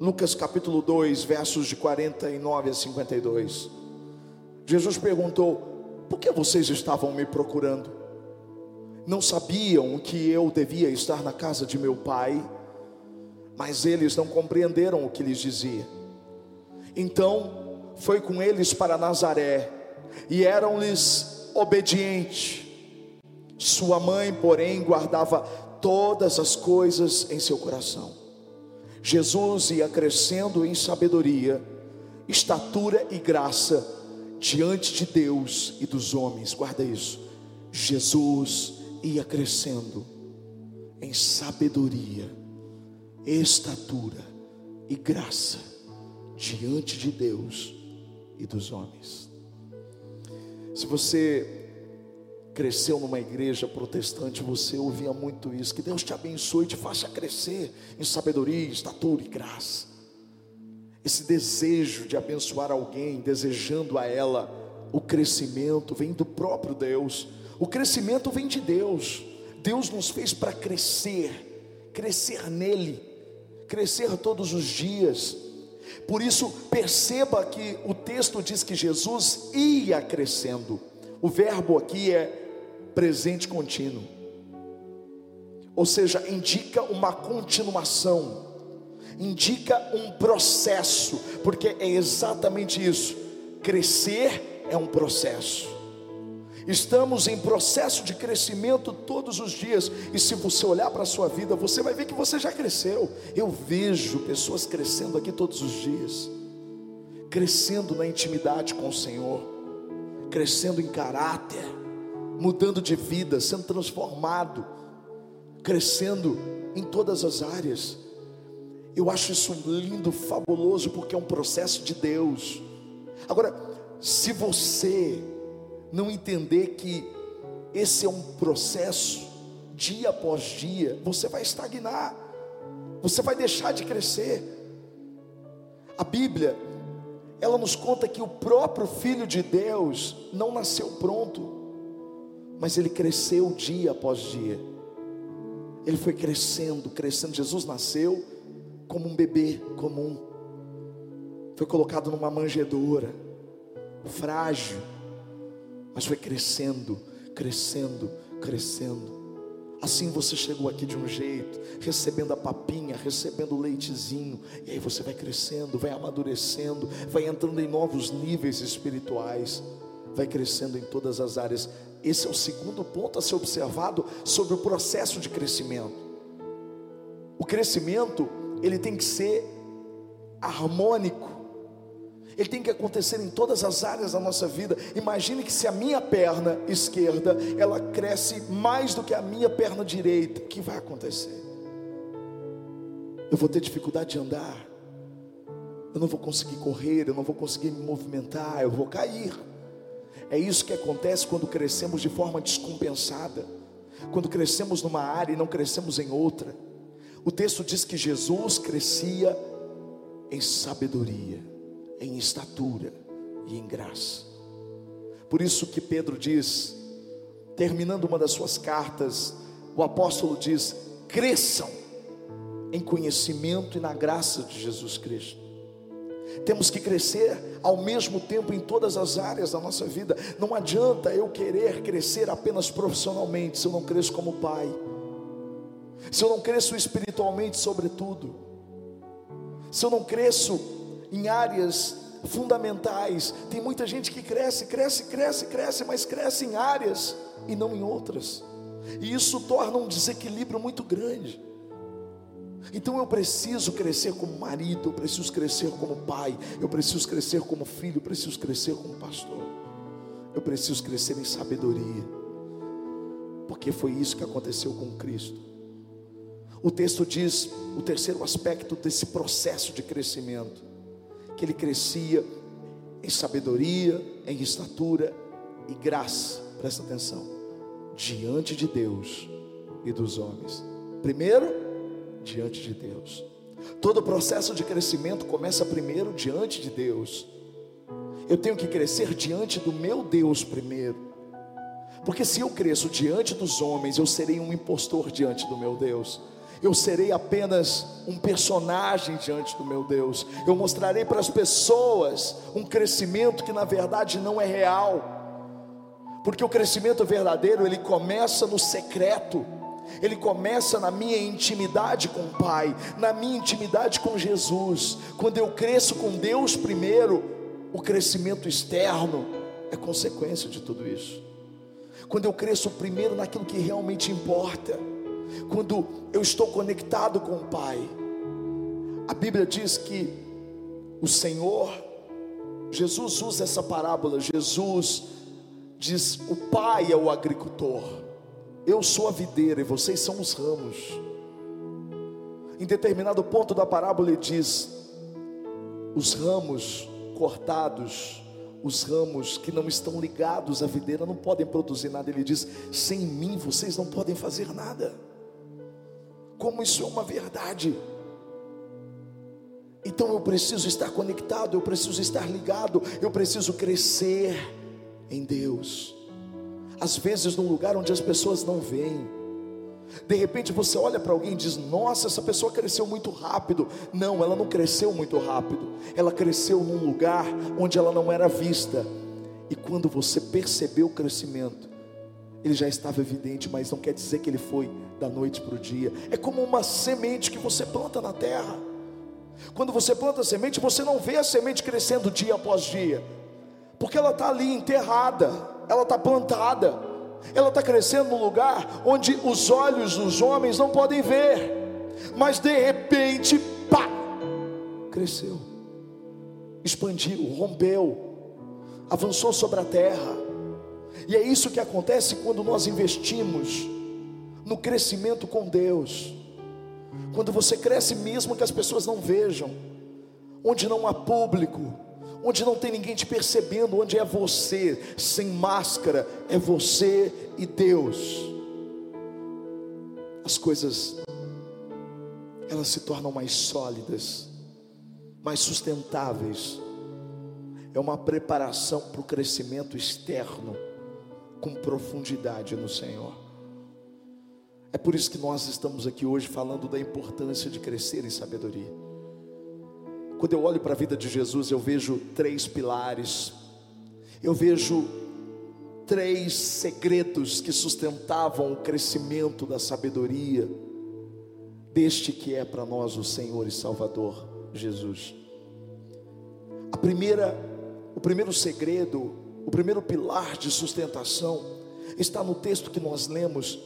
Lucas capítulo 2, versos de 49 a 52. Jesus perguntou: Por que vocês estavam me procurando? Não sabiam que eu devia estar na casa de meu pai, mas eles não compreenderam o que lhes dizia. Então foi com eles para Nazaré, e eram-lhes obedientes. Sua mãe, porém, guardava todas as coisas em seu coração. Jesus ia crescendo em sabedoria, estatura e graça diante de Deus e dos homens. Guarda isso. Jesus ia crescendo em sabedoria, estatura e graça diante de Deus e dos homens. Se você cresceu numa igreja protestante, você ouvia muito isso. Que Deus te abençoe e te faça crescer em sabedoria, estatura e graça. Esse desejo de abençoar alguém, desejando a ela o crescimento, vem do próprio Deus. O crescimento vem de Deus. Deus nos fez para crescer, crescer nele, crescer todos os dias. Por isso, perceba que o texto diz que Jesus ia crescendo. O verbo aqui é presente contínuo. Ou seja, indica uma continuação, indica um processo, porque é exatamente isso. Crescer é um processo. Estamos em processo de crescimento todos os dias, e se você olhar para a sua vida, você vai ver que você já cresceu. Eu vejo pessoas crescendo aqui todos os dias, crescendo na intimidade com o Senhor, crescendo em caráter, mudando de vida, sendo transformado, crescendo em todas as áreas. Eu acho isso lindo, fabuloso, porque é um processo de Deus. Agora, se você não entender que esse é um processo, dia após dia, você vai estagnar, você vai deixar de crescer. A Bíblia, ela nos conta que o próprio Filho de Deus não nasceu pronto, mas ele cresceu dia após dia. Ele foi crescendo, crescendo. Jesus nasceu como um bebê comum, foi colocado numa manjedoura, frágil, mas foi crescendo, crescendo, crescendo. Assim você chegou aqui de um jeito, recebendo a papinha, recebendo o leitezinho, e aí você vai crescendo, vai amadurecendo, vai entrando em novos níveis espirituais, vai crescendo em todas as áreas. Esse é o segundo ponto a ser observado sobre o processo de crescimento. O crescimento, ele tem que ser harmônico, ele tem que acontecer em todas as áreas da nossa vida. Imagine que se a minha perna esquerda ela cresce mais do que a minha perna direita, o que vai acontecer? Eu vou ter dificuldade de andar. Eu não vou conseguir correr, eu não vou conseguir me movimentar, eu vou cair. É isso que acontece quando crescemos de forma descompensada. Quando crescemos numa área e não crescemos em outra. O texto diz que Jesus crescia em sabedoria em estatura e em graça. Por isso que Pedro diz, terminando uma das suas cartas, o apóstolo diz: cresçam em conhecimento e na graça de Jesus Cristo. Temos que crescer ao mesmo tempo em todas as áreas da nossa vida. Não adianta eu querer crescer apenas profissionalmente se eu não cresço como pai, se eu não cresço espiritualmente, sobretudo, se eu não cresço em áreas fundamentais. Tem muita gente que cresce, cresce, cresce, cresce, mas cresce em áreas e não em outras. E isso torna um desequilíbrio muito grande. Então eu preciso crescer como marido, eu preciso crescer como pai, eu preciso crescer como filho, eu preciso crescer como pastor. Eu preciso crescer em sabedoria. Porque foi isso que aconteceu com Cristo. O texto diz o terceiro aspecto desse processo de crescimento que ele crescia em sabedoria, em estatura e graça. Presta atenção. Diante de Deus e dos homens. Primeiro, diante de Deus. Todo processo de crescimento começa primeiro diante de Deus. Eu tenho que crescer diante do meu Deus primeiro. Porque se eu cresço diante dos homens, eu serei um impostor diante do meu Deus. eu serei apenas um personagem diante do meu Deus. Eu mostrarei para as pessoas um crescimento que na verdade não é real. Porque o crescimento verdadeiro, ele começa no secreto. Ele começa na minha intimidade com o Pai, na minha intimidade com Jesus. Quando eu cresço com Deus primeiro, o crescimento externo é consequência de tudo isso. Quando eu cresço primeiro naquilo que realmente importa, quando eu estou conectado com o Pai. A Bíblia diz que o Senhor, Jesus usa essa parábola, Jesus diz: o Pai é o agricultor, eu sou a videira e vocês são os ramos. Em determinado ponto da parábola ele diz: os ramos cortados, os ramos que não estão ligados à videira não podem produzir nada. Ele diz: sem mim vocês não podem fazer nada como isso é uma verdade. Então eu preciso estar conectado, eu preciso estar ligado, eu preciso crescer em Deus. Às vezes num lugar onde as pessoas não veem. De repente você olha para alguém e diz: Nossa, essa pessoa cresceu muito rápido. Não, ela não cresceu muito rápido. Ela cresceu num lugar onde ela não era vista. E quando você percebeu o crescimento, ele já estava evidente, mas não quer dizer que ele foi da noite para o dia. É como uma semente que você planta na terra. Quando você planta a semente, você não vê a semente crescendo dia após dia, porque ela está ali enterrada, ela está plantada, ela está crescendo num lugar onde os olhos dos homens não podem ver, mas de repente, pá, cresceu, expandiu, rompeu, avançou sobre a terra. E é isso que acontece quando nós investimos no crescimento com Deus. Quando você cresce mesmo que as pessoas não vejam, onde não há público, onde não tem ninguém te percebendo, onde é você, sem máscara, é você e Deus. As coisas elas se tornam mais sólidas, mais sustentáveis. É uma preparação para o crescimento externo com profundidade no Senhor. É por isso que nós estamos aqui hoje falando da importância de crescer em sabedoria. Quando eu olho para a vida de Jesus, eu vejo três pilares, eu vejo três segredos que sustentavam o crescimento da sabedoria deste que é para nós o Senhor e Salvador Jesus. A primeira, o primeiro segredo, o primeiro pilar de sustentação está no texto que nós lemos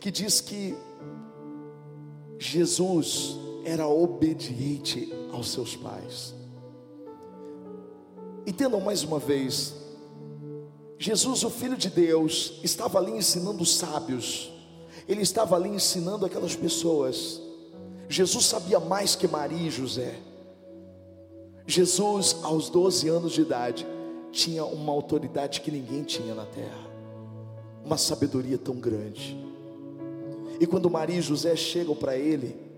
que diz que Jesus era obediente aos seus pais. Entendam mais uma vez, Jesus, o Filho de Deus, estava ali ensinando os sábios, ele estava ali ensinando aquelas pessoas. Jesus sabia mais que Maria e José. Jesus, aos 12 anos de idade, tinha uma autoridade que ninguém tinha na terra, uma sabedoria tão grande. E quando Maria e José chegam para ele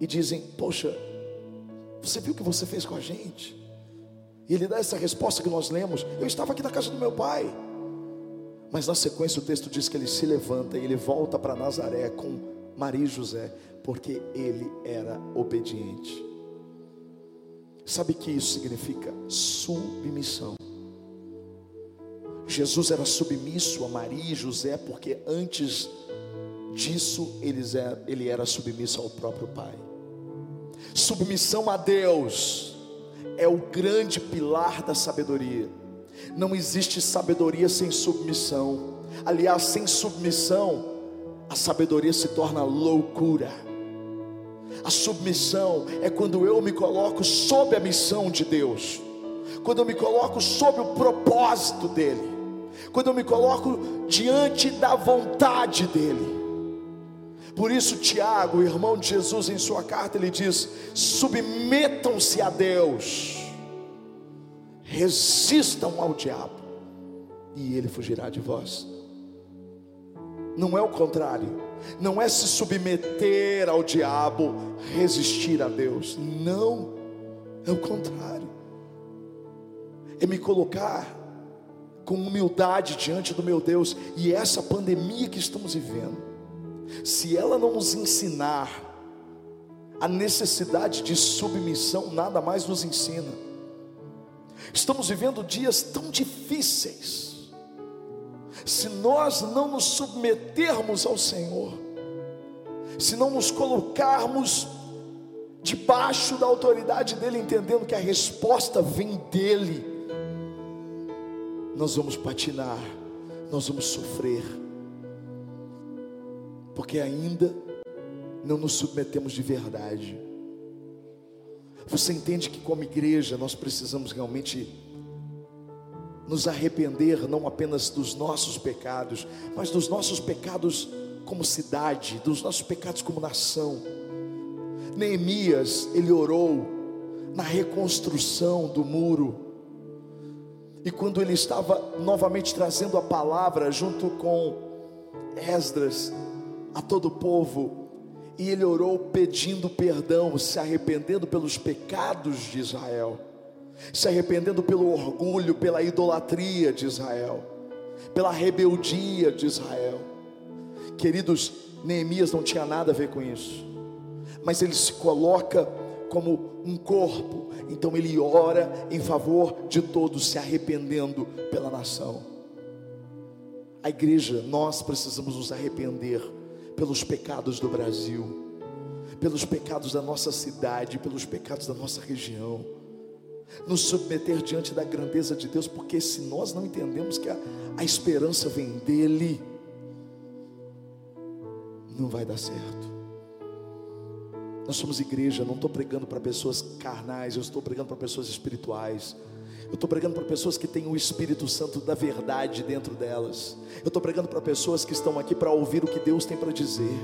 e dizem: Poxa, você viu o que você fez com a gente? E ele dá essa resposta que nós lemos: Eu estava aqui na casa do meu pai. Mas na sequência o texto diz que ele se levanta e ele volta para Nazaré com Maria e José, porque ele era obediente. Sabe que isso significa submissão. Jesus era submisso a Maria e José, porque antes disso é, ele era submisso ao próprio Pai. Submissão a Deus é o grande pilar da sabedoria. Não existe sabedoria sem submissão. Aliás, sem submissão, a sabedoria se torna loucura. A submissão é quando eu me coloco sob a missão de Deus, quando eu me coloco sob o propósito dEle, quando eu me coloco diante da vontade dEle. Por isso, Tiago, irmão de Jesus, em sua carta, ele diz: submetam-se a Deus, resistam ao diabo, e ele fugirá de vós. Não é o contrário, não é se submeter ao diabo, resistir a Deus, não, é o contrário, é me colocar com humildade diante do meu Deus, e essa pandemia que estamos vivendo, se ela não nos ensinar a necessidade de submissão, nada mais nos ensina. Estamos vivendo dias tão difíceis. Se nós não nos submetermos ao Senhor, se não nos colocarmos debaixo da autoridade dele, entendendo que a resposta vem dele, nós vamos patinar, nós vamos sofrer, porque ainda não nos submetemos de verdade. Você entende que, como igreja, nós precisamos realmente nos arrepender não apenas dos nossos pecados, mas dos nossos pecados como cidade, dos nossos pecados como nação. Neemias, ele orou na reconstrução do muro. E quando ele estava novamente trazendo a palavra junto com Esdras a todo o povo, e ele orou pedindo perdão, se arrependendo pelos pecados de Israel, se arrependendo pelo orgulho, pela idolatria de Israel, pela rebeldia de Israel. Queridos, Neemias não tinha nada a ver com isso, mas ele se coloca como um corpo, então ele ora em favor de todos, se arrependendo pela nação. A igreja, nós precisamos nos arrepender pelos pecados do Brasil, pelos pecados da nossa cidade, pelos pecados da nossa região, nos submeter diante da grandeza de Deus, porque se nós não entendemos que a, a esperança vem dEle, não vai dar certo. Nós somos igreja, não estou pregando para pessoas carnais, eu estou pregando para pessoas espirituais. Eu estou pregando para pessoas que têm o Espírito Santo da verdade dentro delas. Eu estou pregando para pessoas que estão aqui para ouvir o que Deus tem para dizer.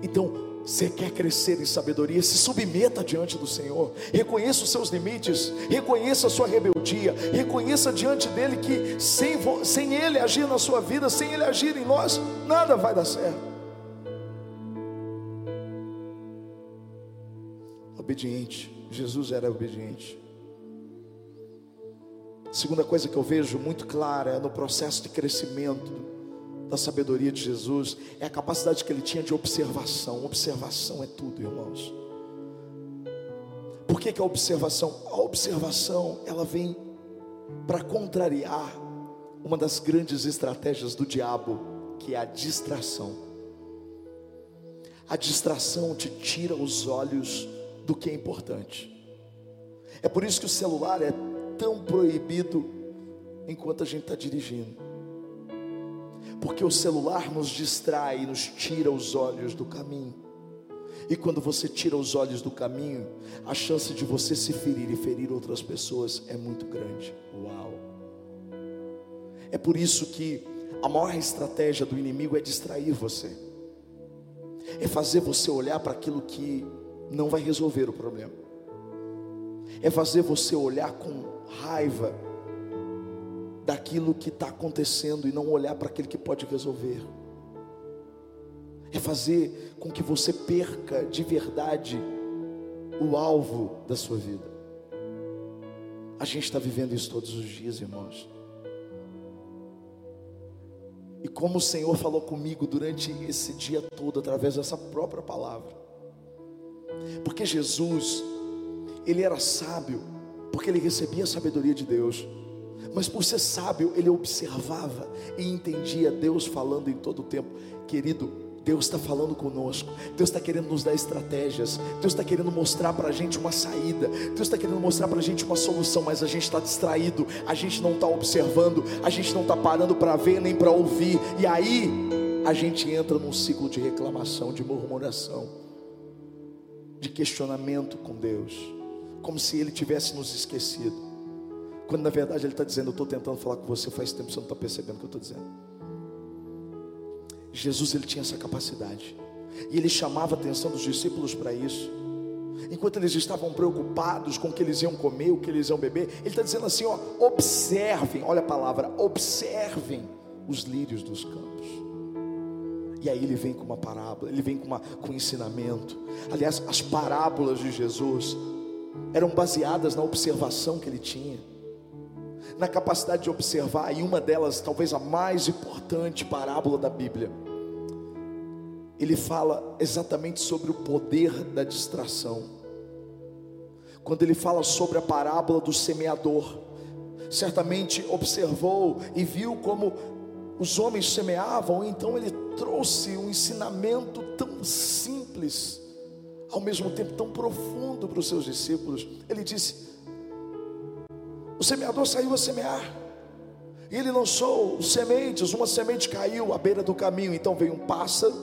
Então, você quer crescer em sabedoria, se submeta diante do Senhor, reconheça os seus limites, reconheça a sua rebeldia, reconheça diante dele que sem, sem ele agir na sua vida, sem ele agir em nós, nada vai dar certo. Obediente, Jesus era obediente. Segunda coisa que eu vejo muito clara no processo de crescimento da sabedoria de Jesus é a capacidade que ele tinha de observação. Observação é tudo, irmãos. Por que, que a observação? A observação ela vem para contrariar uma das grandes estratégias do diabo, que é a distração. A distração te tira os olhos do que é importante. É por isso que o celular é tão proibido enquanto a gente está dirigindo. Porque o celular nos distrai nos tira os olhos do caminho. E quando você tira os olhos do caminho, a chance de você se ferir e ferir outras pessoas é muito grande. Uau! É por isso que a maior estratégia do inimigo é distrair você, é fazer você olhar para aquilo que não vai resolver o problema, é fazer você olhar com raiva daquilo que está acontecendo e não olhar para aquele que pode resolver. É fazer com que você perca de verdade o alvo da sua vida. A gente está vivendo isso todos os dias, irmãos. E como o Senhor falou comigo durante esse dia todo, através dessa própria palavra. Porque Jesus, Ele era sábio porque ele recebia a sabedoria de Deus. Mas por ser sábio, ele observava e entendia Deus falando em todo o tempo. Querido, Deus está falando conosco, Deus está querendo nos dar estratégias, Deus está querendo mostrar para a gente uma saída, Deus está querendo mostrar para a gente uma solução, mas a gente está distraído, a gente não está observando, a gente não está parando para ver nem para ouvir, e aí a gente entra num ciclo de reclamação, de murmuração, de questionamento com Deus como se ele tivesse nos esquecido. Quando na verdade ele está dizendo: Eu estou tentando falar com você faz tempo, você não está percebendo o que eu estou dizendo. Jesus ele tinha essa capacidade, e ele chamava a atenção dos discípulos para isso. Enquanto eles estavam preocupados com o que eles iam comer, o que eles iam beber, ele está dizendo assim: ó, observem, olha a palavra, observem os lírios dos campos. E aí ele vem com uma parábola, ele vem com, uma, com um ensinamento. Aliás, as parábolas de Jesus eram baseadas na observação que ele tinha, na capacidade de observar, e uma delas, talvez a mais importante parábola da Bíblia, ele fala exatamente sobre o poder da distração. Quando ele fala sobre a parábola do semeador, certamente observou e viu como os homens semeavam, então ele trouxe um ensinamento tão simples, ao mesmo tempo tão profundo para os seus discípulos. Ele disse: O semeador saiu a semear. E ele lançou sementes, uma semente caiu à beira do caminho, então veio um pássaro,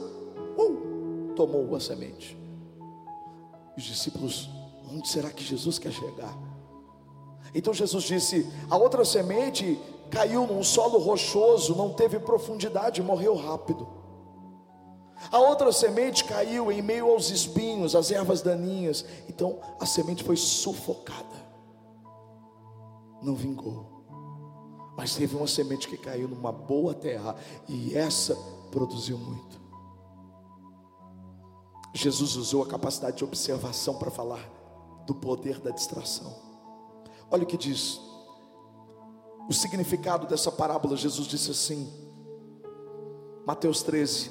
uh, tomou a semente. Os discípulos, onde será que Jesus quer chegar? Então Jesus disse: a outra semente caiu num solo rochoso, não teve profundidade, morreu rápido. A outra semente caiu em meio aos espinhos, as ervas daninhas. Então a semente foi sufocada, não vingou. Mas teve uma semente que caiu numa boa terra, e essa produziu muito. Jesus usou a capacidade de observação para falar do poder da distração. Olha o que diz o significado dessa parábola. Jesus disse assim, Mateus 13: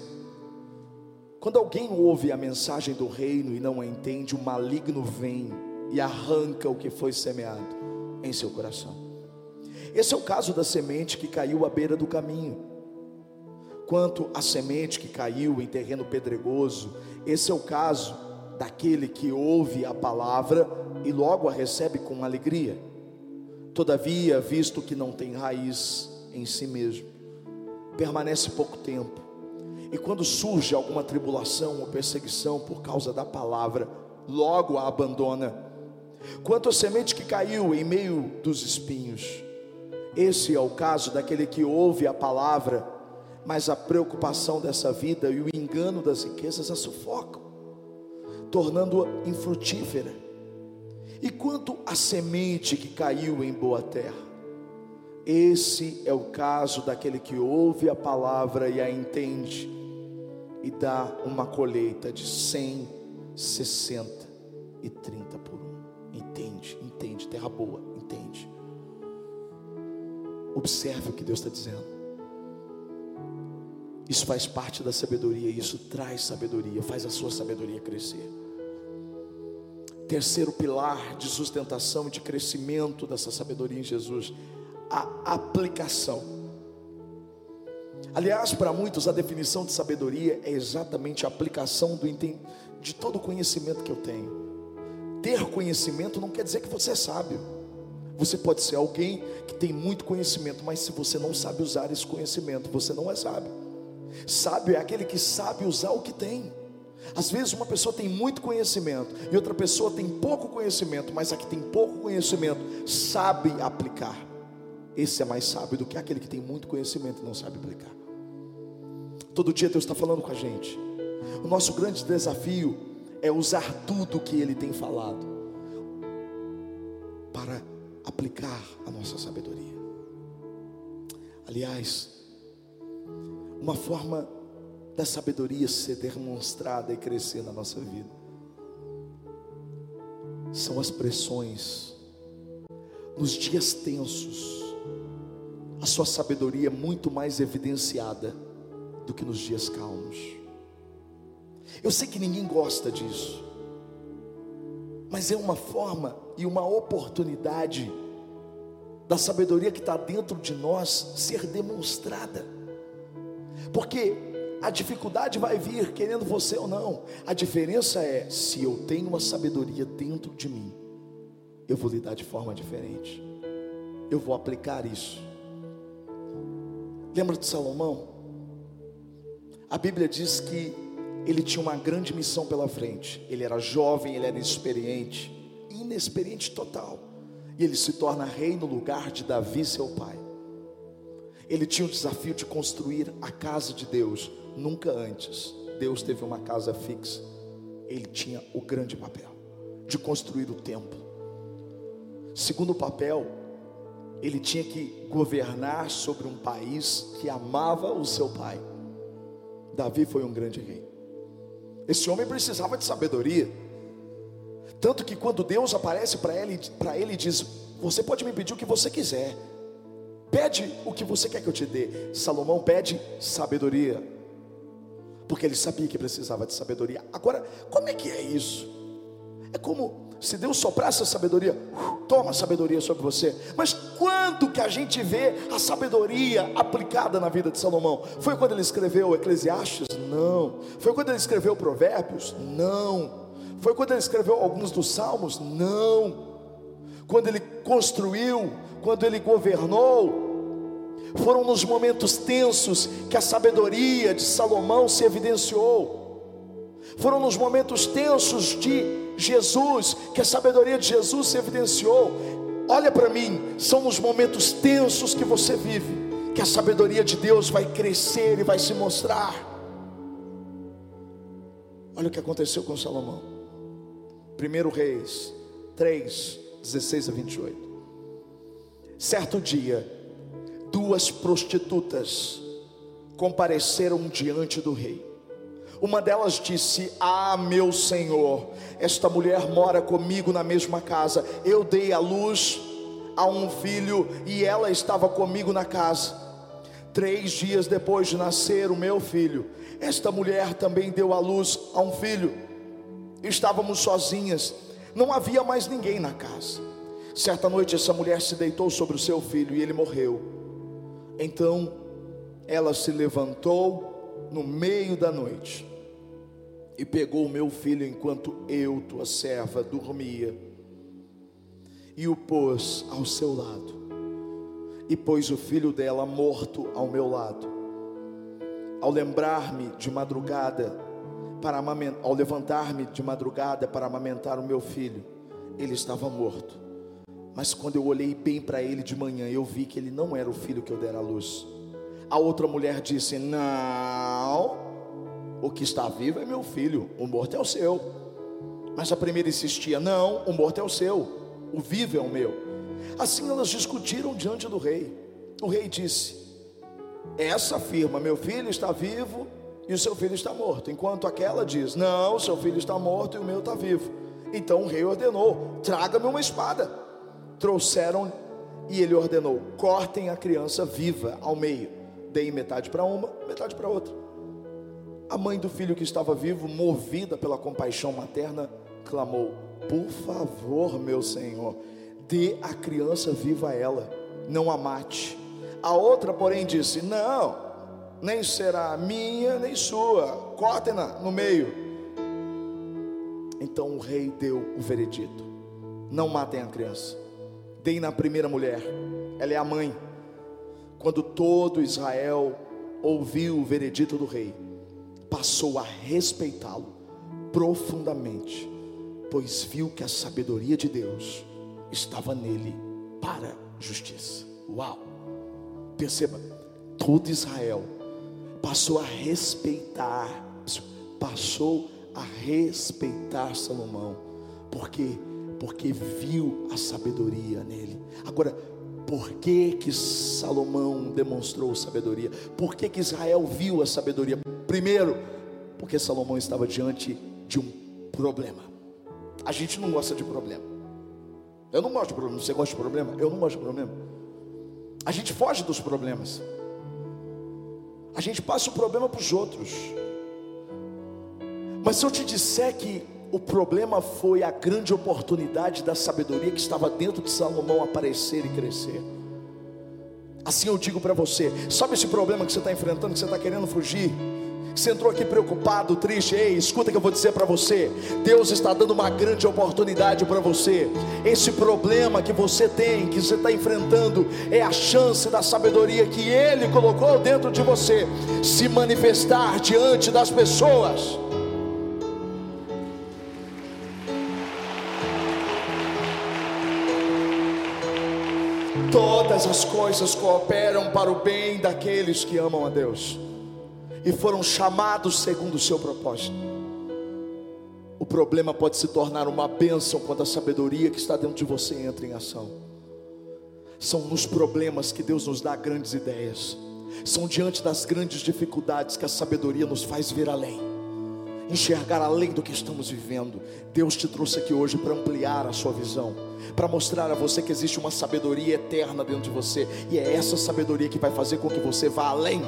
Quando alguém ouve a mensagem do reino e não a entende, o maligno vem e arranca o que foi semeado em seu coração. Esse é o caso da semente que caiu à beira do caminho. Quanto à semente que caiu em terreno pedregoso, esse é o caso daquele que ouve a palavra e logo a recebe com alegria. Todavia, visto que não tem raiz em si mesmo, permanece pouco tempo. E quando surge alguma tribulação ou perseguição por causa da palavra, logo a abandona. Quanto à semente que caiu em meio dos espinhos, esse é o caso daquele que ouve a palavra, mas a preocupação dessa vida e o engano das riquezas a sufocam, tornando-a infrutífera. E quanto à semente que caiu em boa terra, esse é o caso daquele que ouve a palavra e a entende, e dá uma colheita de 100, 60 e 30 por um. Entende, entende, terra boa, entende. Observe o que Deus está dizendo. Isso faz parte da sabedoria, isso traz sabedoria, faz a sua sabedoria crescer. Terceiro pilar de sustentação e de crescimento dessa sabedoria em Jesus, a aplicação. Aliás, para muitos a definição de sabedoria é exatamente a aplicação do, de todo o conhecimento que eu tenho. Ter conhecimento não quer dizer que você é sábio. Você pode ser alguém que tem muito conhecimento, mas se você não sabe usar esse conhecimento, você não é sábio. Sábio é aquele que sabe usar o que tem. Às vezes uma pessoa tem muito conhecimento e outra pessoa tem pouco conhecimento, mas a que tem pouco conhecimento sabe aplicar. Esse é mais sábio do que aquele que tem muito conhecimento e não sabe aplicar. Todo dia Deus está falando com a gente. O nosso grande desafio é usar tudo o que Ele tem falado para aplicar a nossa sabedoria. Aliás, uma forma da sabedoria ser demonstrada e crescer na nossa vida são as pressões. Nos dias tensos, a sua sabedoria é muito mais evidenciada do que nos dias calmos. Eu sei que ninguém gosta disso, mas é uma forma e uma oportunidade da sabedoria que está dentro de nós ser demonstrada, porque a dificuldade vai vir querendo você ou não, a diferença é se eu tenho uma sabedoria dentro de mim, eu vou lidar de forma diferente, eu vou aplicar isso. Lembra de Salomão? A Bíblia diz que ele tinha uma grande missão pela frente. Ele era jovem, ele era inexperiente, inexperiente total. E ele se torna rei no lugar de Davi, seu pai. Ele tinha o desafio de construir a casa de Deus. Nunca antes Deus teve uma casa fixa. Ele tinha o grande papel de construir o templo. Segundo papel, ele tinha que governar sobre um país que amava o seu pai. Davi foi um grande rei. Esse homem precisava de sabedoria. Tanto que quando Deus aparece para ele, para ele diz: Você pode me pedir o que você quiser. Pede o que você quer que eu te dê. Salomão pede sabedoria. porque ele sabia que precisava de sabedoria. Agora, como é que é isso? É como se Deus soprasse a sabedoria, toma a sabedoria sobre você. Mas quando que a gente vê a sabedoria aplicada na vida de Salomão? Foi quando ele escreveu Eclesiastes? Não. Foi quando ele escreveu Provérbios? Não. Foi quando ele escreveu alguns dos Salmos? Não. Quando ele construiu, quando ele governou, foram nos momentos tensos que a sabedoria de Salomão se evidenciou. Foram nos momentos tensos de Jesus, que a sabedoria de Jesus se evidenciou. Olha para mim, são os momentos tensos que você vive, que a sabedoria de Deus vai crescer e vai se mostrar. Olha o que aconteceu com Salomão. 1 Reis 3, 16 a 28. Certo dia, duas prostitutas compareceram diante do rei. Uma delas disse: Ah, meu senhor, esta mulher mora comigo na mesma casa. Eu dei a luz a um filho e ela estava comigo na casa. Três dias depois de nascer o meu filho, esta mulher também deu a luz a um filho. Estávamos sozinhas, não havia mais ninguém na casa. Certa noite, essa mulher se deitou sobre o seu filho e ele morreu. Então, ela se levantou no meio da noite e pegou o meu filho enquanto eu, tua serva, dormia, e o pôs ao seu lado, e pôs o filho dela morto ao meu lado. Ao lembrar-me de madrugada, para ao levantar-me de madrugada para amamentar o meu filho, ele estava morto. Mas quando eu olhei bem para ele de manhã, eu vi que ele não era o filho que eu dera à luz. A outra mulher disse: Não, o que está vivo é meu filho, o morto é o seu. Mas a primeira insistia: Não, o morto é o seu, o vivo é o meu. Assim elas discutiram diante do rei. O rei disse: Essa afirma: Meu filho está vivo e o seu filho está morto. Enquanto aquela diz: Não, seu filho está morto e o meu está vivo. Então o rei ordenou: Traga-me uma espada. Trouxeram e ele ordenou: Cortem a criança viva ao meio. Deem metade para uma, metade para outra. A mãe do filho que estava vivo, movida pela compaixão materna, clamou: Por favor, meu senhor, dê a criança viva a ela, não a mate. A outra, porém, disse: Não, nem será minha nem sua, cortem-na no meio. Então o rei deu o veredito: Não matem a criança, deem na primeira mulher, ela é a mãe. Quando todo Israel ouviu o veredito do rei, passou a respeitá-lo profundamente, pois viu que a sabedoria de Deus estava nele para justiça. Uau! Perceba, todo Israel passou a respeitar, passou a respeitar Salomão, porque porque viu a sabedoria nele. Agora, por que que Salomão demonstrou sabedoria? Por que que Israel viu a sabedoria? Primeiro, porque Salomão estava diante de um problema. A gente não gosta de problema. Eu não gosto de problema. Você gosta de problema? Eu não gosto de problema. A gente foge dos problemas. A gente passa o problema para os outros. Mas se eu te disser que o problema foi a grande oportunidade da sabedoria que estava dentro de Salomão aparecer e crescer. Assim eu digo para você: sabe esse problema que você está enfrentando, que você está querendo fugir? Você entrou aqui preocupado, triste, ei, escuta que eu vou dizer para você. Deus está dando uma grande oportunidade para você. Esse problema que você tem, que você está enfrentando, é a chance da sabedoria que Ele colocou dentro de você se manifestar diante das pessoas. Todas as coisas cooperam para o bem daqueles que amam a Deus e foram chamados segundo o seu propósito. O problema pode se tornar uma bênção quando a sabedoria que está dentro de você entra em ação. São nos problemas que Deus nos dá grandes ideias. São diante das grandes dificuldades que a sabedoria nos faz ver além, enxergar além do que estamos vivendo. Deus te trouxe aqui hoje para ampliar a sua visão, para mostrar a você que existe uma sabedoria eterna dentro de você, e é essa sabedoria que vai fazer com que você vá além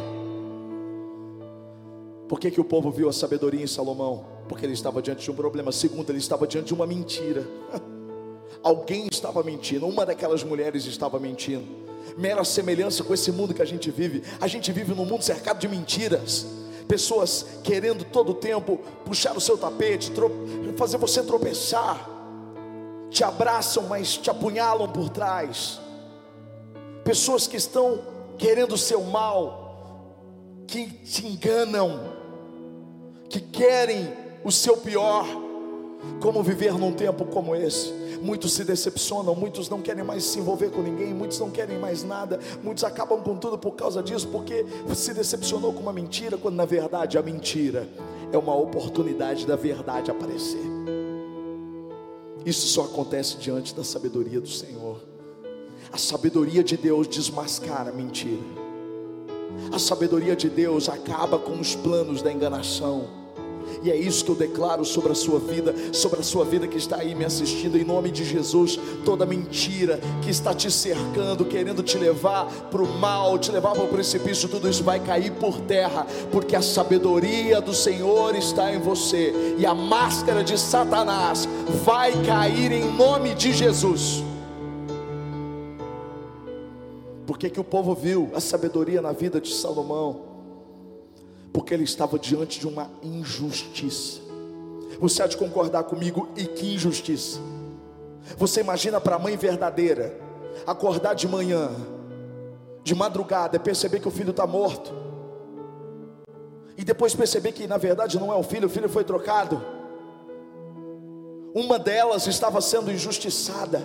Por que, que o povo viu a sabedoria em Salomão? Porque ele estava diante de um problema. Segundo, ele estava diante de uma mentira. Alguém estava mentindo, uma daquelas mulheres estava mentindo. Mera semelhança com esse mundo que a gente vive. A gente vive num mundo cercado de mentiras. Pessoas querendo todo o tempo puxar o seu tapete, fazer você tropeçar. Te abraçam, mas te apunhalam por trás. Pessoas que estão querendo o seu mal, que te enganam, que querem o seu pior. Como viver num tempo como esse? Muitos se decepcionam, muitos não querem mais se envolver com ninguém, muitos não querem mais nada, muitos acabam com tudo por causa disso, porque se decepcionou com uma mentira, quando na verdade a mentira é uma oportunidade da verdade aparecer. Isso só acontece diante da sabedoria do Senhor. A sabedoria de Deus desmascara a mentira. A sabedoria de Deus acaba com os planos da enganação. E é isso que eu declaro sobre a sua vida, sobre a sua vida que está aí me assistindo, em nome de Jesus. Toda mentira que está te cercando, querendo te levar para o mal, te levar para o precipício, tudo isso vai cair por terra, porque a sabedoria do Senhor está em você, e a máscara de Satanás vai cair em nome de Jesus. Por que, que o povo viu a sabedoria na vida de Salomão? Porque ele estava diante de uma injustiça. Você há de concordar comigo, e que injustiça? Você imagina para a mãe verdadeira acordar de manhã, de madrugada, perceber que o filho está morto, e depois perceber que na verdade não é o filho, o filho foi trocado. Uma delas estava sendo injustiçada.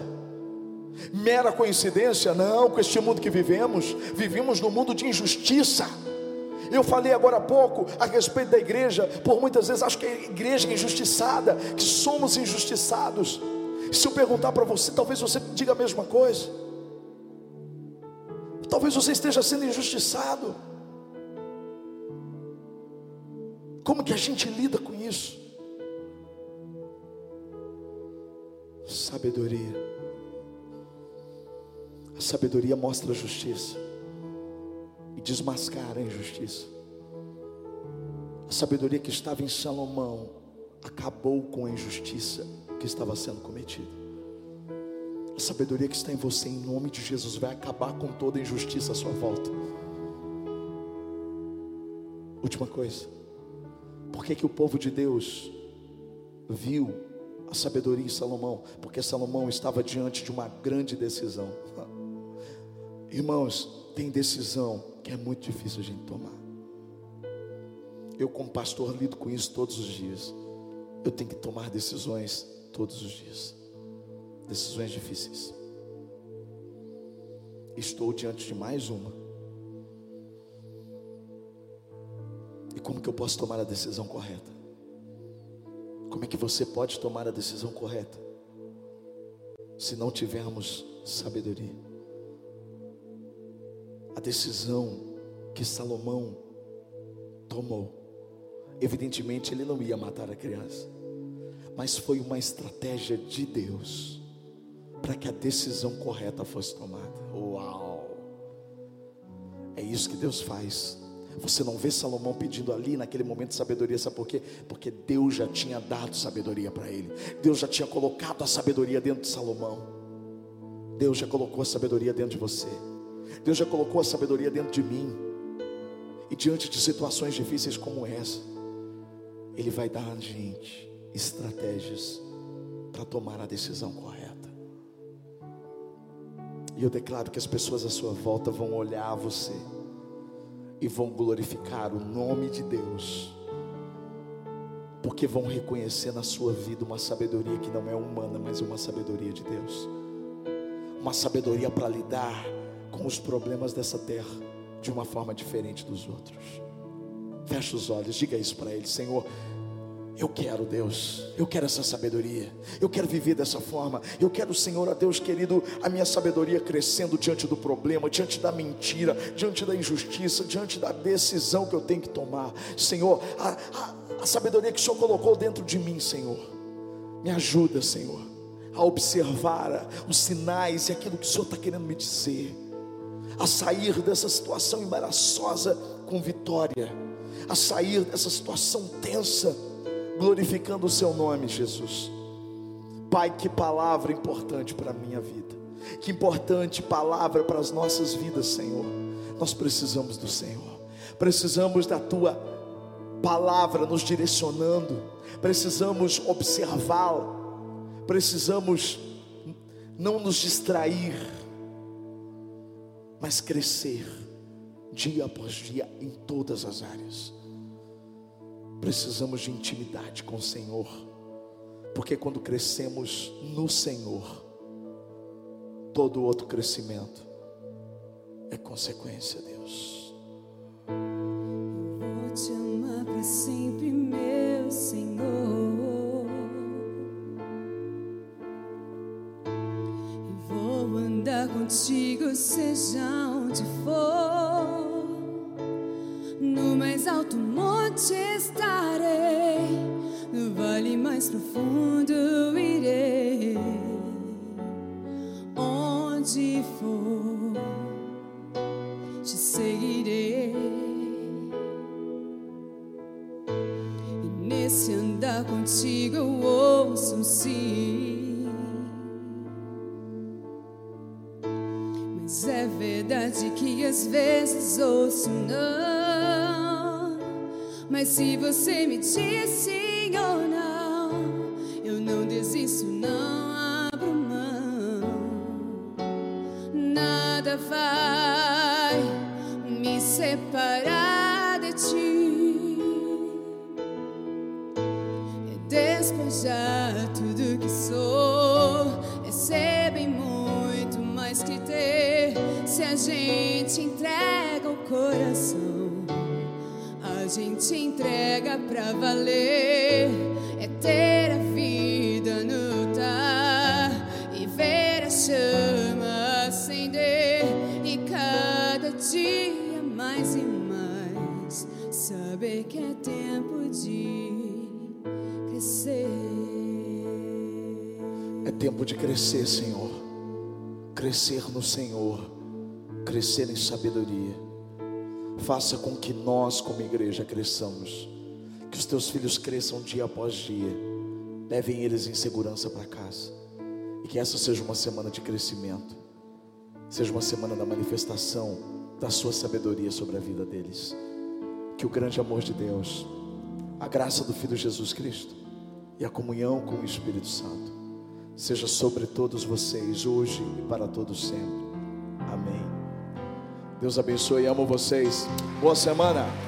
Mera coincidência? Não, com este mundo que vivemos, vivemos num mundo de injustiça. Eu falei agora há pouco a respeito da igreja, por muitas vezes acho que a igreja é injustiçada, que somos injustiçados. Se eu perguntar para você, talvez você diga a mesma coisa. Talvez você esteja sendo injustiçado. Como que a gente lida com isso? Sabedoria. A sabedoria mostra a justiça desmascara a injustiça. A sabedoria que estava em Salomão acabou com a injustiça que estava sendo cometida. A sabedoria que está em você, em nome de Jesus, vai acabar com toda a injustiça à sua volta. Última coisa, por que, que o povo de Deus viu a sabedoria em Salomão? Porque Salomão estava diante de uma grande decisão. Irmãos, tem decisão que é muito difícil a gente tomar. Eu, como pastor, lido com isso todos os dias. Eu tenho que tomar decisões todos os dias. Decisões difíceis. Estou diante de mais uma. E como que eu posso tomar a decisão correta? Como é que você pode tomar a decisão correta? Se não tivermos sabedoria a decisão que Salomão tomou. Evidentemente, ele não ia matar a criança, mas foi uma estratégia de Deus para que a decisão correta fosse tomada. Uau! É isso que Deus faz. Você não vê Salomão pedindo ali naquele momento sabedoria, sabe por quê? Porque Deus já tinha dado sabedoria para ele. Deus já tinha colocado a sabedoria dentro de Salomão. Deus já colocou a sabedoria dentro de você. Deus já colocou a sabedoria dentro de mim. E diante de situações difíceis como essa, Ele vai dar a gente estratégias para tomar a decisão correta. E eu declaro que as pessoas à sua volta vão olhar você e vão glorificar o nome de Deus, porque vão reconhecer na sua vida uma sabedoria que não é humana, mas uma sabedoria de Deus, uma sabedoria para lidar com os problemas dessa terra de uma forma diferente dos outros. Feche os olhos, diga isso para Ele, Senhor. Eu quero, Deus, eu quero essa sabedoria, eu quero viver dessa forma, eu quero, Senhor, a Deus querido, a minha sabedoria crescendo diante do problema, diante da mentira, diante da injustiça, diante da decisão que eu tenho que tomar, Senhor, a, a, a sabedoria que o Senhor colocou dentro de mim, Senhor, me ajuda, Senhor, a observar os sinais e aquilo que o Senhor está querendo me dizer a sair dessa situação embaraçosa com vitória, a sair dessa situação tensa, glorificando o Seu nome, Jesus. Pai, que palavra importante para a minha vida, que importante palavra para as nossas vidas, Senhor. Nós precisamos do Senhor, precisamos da Tua palavra nos direcionando, precisamos observá-la, precisamos não nos distrair, mas crescer dia após dia em todas as áreas. Precisamos de intimidade com o Senhor, porque quando crescemos no Senhor, todo outro crescimento é consequência, Deus. Vou te amar para sempre, andar contigo, seja onde for. No mais alto monte estarei, no vale mais profundo irei. Onde for, te seguirei. E nesse andar contigo eu às vezes ouço não. Mas se você me diz tempo de crescer, Senhor. Crescer no Senhor, crescer em sabedoria. Faça com que nós, como igreja, cresçamos. Que os teus filhos cresçam dia após dia. Levem eles em segurança para casa. E que essa seja uma semana de crescimento. Seja uma semana da manifestação da sua sabedoria sobre a vida deles. Que o grande amor de Deus, a graça do Filho Jesus Cristo e a comunhão com o Espírito Santo seja sobre todos vocês hoje e para todos sempre. Amém. Deus abençoe, amo vocês. Boa semana.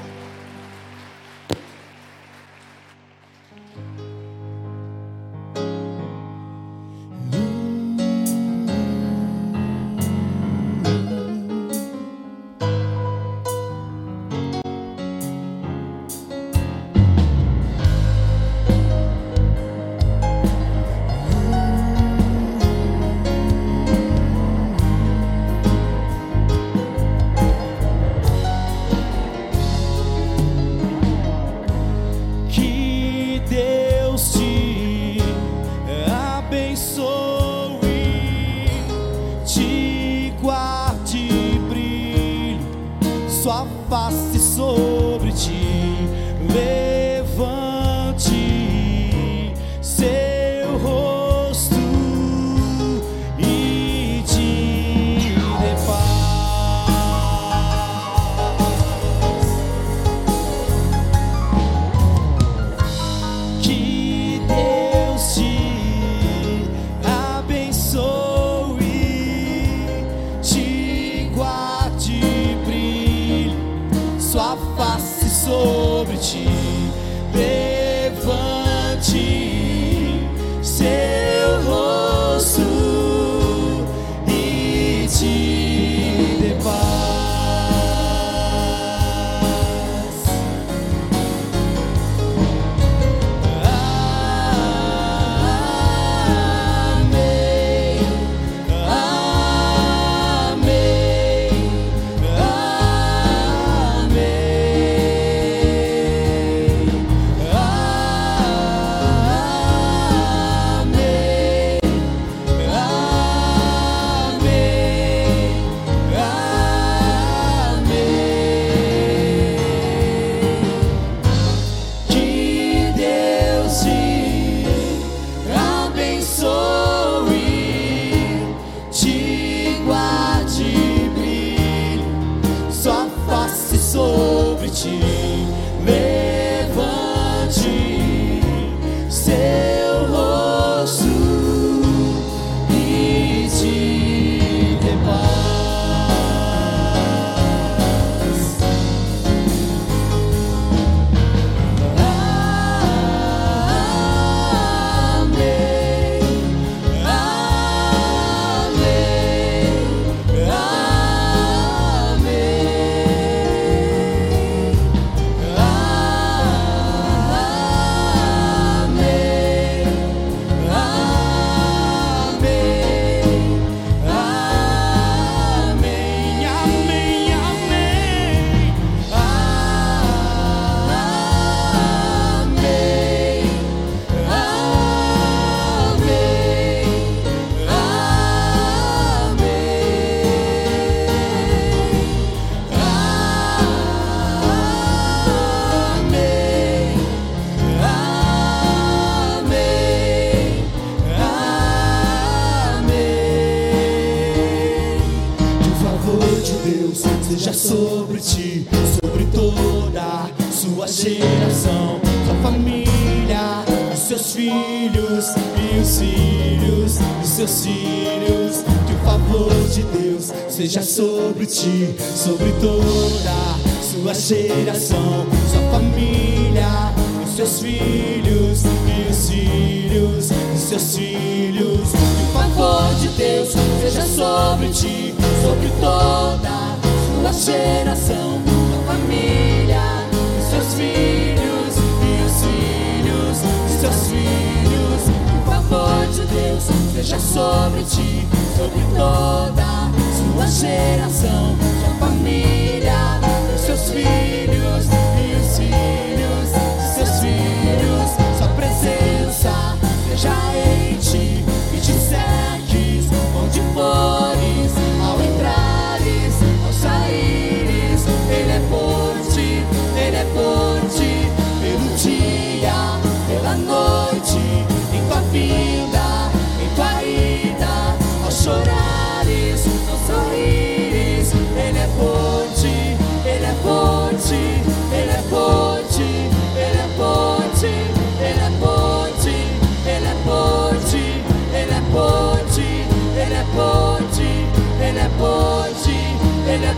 Sobre ti, sobre toda sua geração,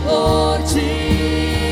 por ti.